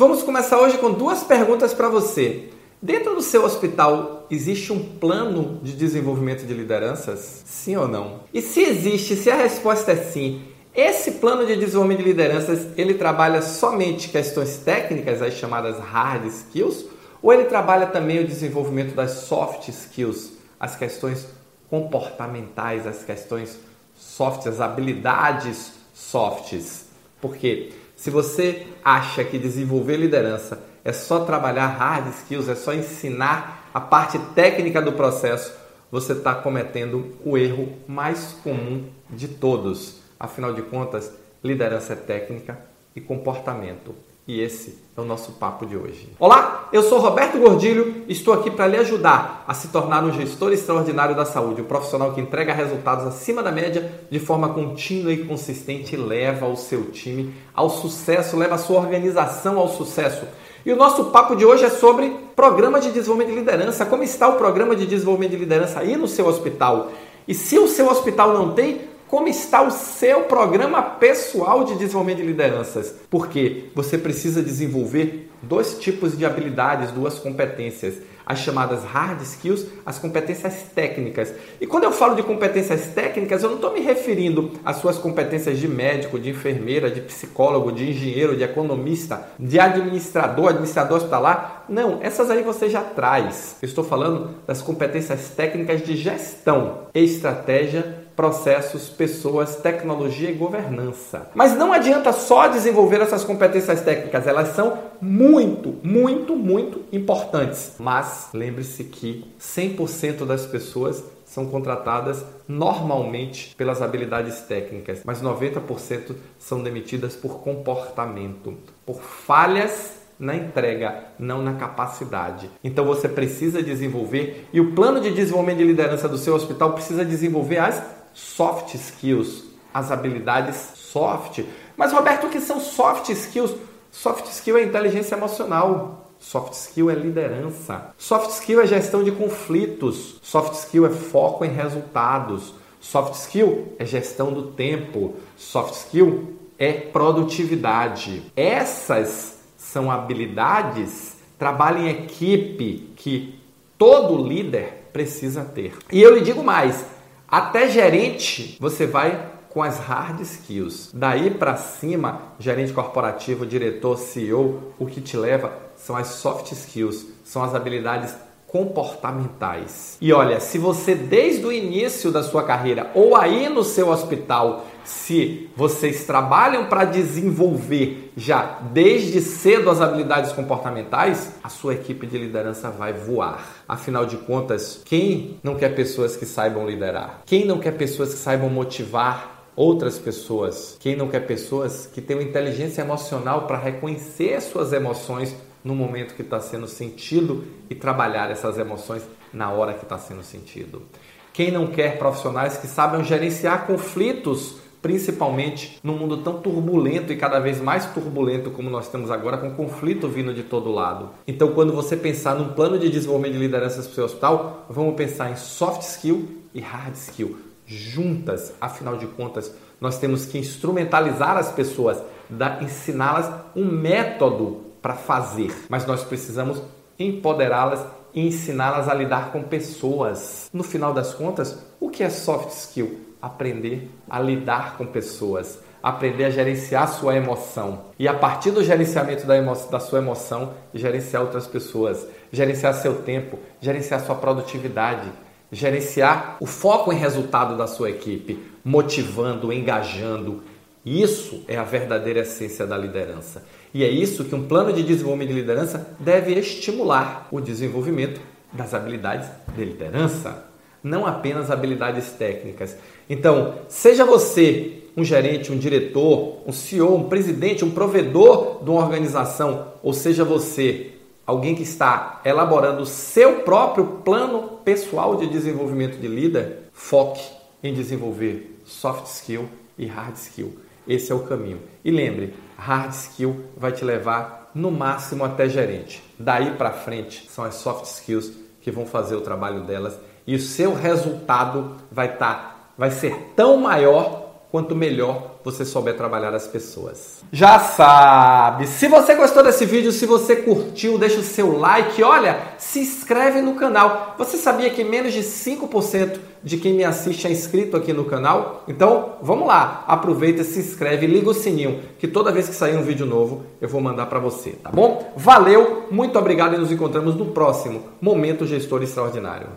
Vamos começar hoje com duas perguntas para você. Dentro do seu hospital existe um plano de desenvolvimento de lideranças? Sim ou não? E se existe, se a resposta é sim, esse plano de desenvolvimento de lideranças, ele trabalha somente questões técnicas, as chamadas hard skills, ou ele trabalha também o desenvolvimento das soft skills, as questões comportamentais, as questões soft, as habilidades softs? Porque se você acha que desenvolver liderança é só trabalhar hard skills, é só ensinar a parte técnica do processo, você está cometendo o erro mais comum de todos. Afinal de contas, liderança é técnica e comportamento. E esse é o nosso papo de hoje. Olá, eu sou Roberto Gordilho e estou aqui para lhe ajudar a se tornar um gestor extraordinário da saúde, um profissional que entrega resultados acima da média de forma contínua e consistente e leva o seu time ao sucesso, leva a sua organização ao sucesso. E o nosso papo de hoje é sobre programa de desenvolvimento de liderança. Como está o programa de desenvolvimento de liderança aí no seu hospital? E se o seu hospital não tem, como está o seu programa pessoal de desenvolvimento de lideranças? Porque você precisa desenvolver dois tipos de habilidades, duas competências, as chamadas hard skills, as competências técnicas. E quando eu falo de competências técnicas, eu não estou me referindo às suas competências de médico, de enfermeira, de psicólogo, de engenheiro, de economista, de administrador, administrador hospitalar. Não, essas aí você já traz. Eu estou falando das competências técnicas de gestão, estratégia processos, pessoas, tecnologia e governança. Mas não adianta só desenvolver essas competências técnicas, elas são muito, muito, muito importantes. Mas lembre-se que 100% das pessoas são contratadas normalmente pelas habilidades técnicas, mas 90% são demitidas por comportamento, por falhas na entrega, não na capacidade. Então você precisa desenvolver e o plano de desenvolvimento de liderança do seu hospital precisa desenvolver as soft skills, as habilidades soft. Mas Roberto, o que são soft skills? Soft skill é inteligência emocional. Soft skill é liderança. Soft skill é gestão de conflitos. Soft skill é foco em resultados. Soft skill é gestão do tempo. Soft skill é produtividade. Essas são habilidades, trabalho em equipe que todo líder precisa ter. E eu lhe digo mais, até gerente, você vai com as hard skills. Daí para cima, gerente corporativo, diretor, CEO, o que te leva são as soft skills, são as habilidades comportamentais. E olha, se você desde o início da sua carreira ou aí no seu hospital, se vocês trabalham para desenvolver já desde cedo as habilidades comportamentais, a sua equipe de liderança vai voar. Afinal de contas, quem não quer pessoas que saibam liderar? Quem não quer pessoas que saibam motivar outras pessoas? Quem não quer pessoas que tenham inteligência emocional para reconhecer suas emoções no momento que está sendo sentido e trabalhar essas emoções na hora que está sendo sentido. Quem não quer profissionais que saibam gerenciar conflitos, principalmente num mundo tão turbulento e cada vez mais turbulento como nós temos agora, com conflito vindo de todo lado. Então, quando você pensar num plano de desenvolvimento de liderança para o seu hospital, vamos pensar em soft skill e hard skill juntas. Afinal de contas, nós temos que instrumentalizar as pessoas, ensiná-las um método para fazer, mas nós precisamos empoderá-las e ensiná-las a lidar com pessoas. No final das contas, o que é soft skill? Aprender a lidar com pessoas, aprender a gerenciar sua emoção e a partir do gerenciamento da, emo da sua emoção, gerenciar outras pessoas, gerenciar seu tempo, gerenciar sua produtividade, gerenciar o foco em resultado da sua equipe, motivando, engajando. Isso é a verdadeira essência da liderança. E é isso que um plano de desenvolvimento de liderança deve estimular o desenvolvimento das habilidades de liderança, não apenas habilidades técnicas. Então, seja você um gerente, um diretor, um CEO, um presidente, um provedor de uma organização, ou seja você alguém que está elaborando o seu próprio plano pessoal de desenvolvimento de líder, foque em desenvolver soft skill e hard skill. Esse é o caminho. E lembre, hard skill vai te levar no máximo até gerente. Daí para frente são as soft skills que vão fazer o trabalho delas e o seu resultado vai estar tá, vai ser tão maior quanto melhor você souber trabalhar as pessoas. Já sabe, se você gostou desse vídeo, se você curtiu, deixa o seu like, olha, se inscreve no canal. Você sabia que menos de 5% de quem me assiste é inscrito aqui no canal? Então, vamos lá, aproveita, se inscreve, liga o sininho, que toda vez que sair um vídeo novo, eu vou mandar para você, tá bom? Valeu, muito obrigado e nos encontramos no próximo Momento Gestor Extraordinário.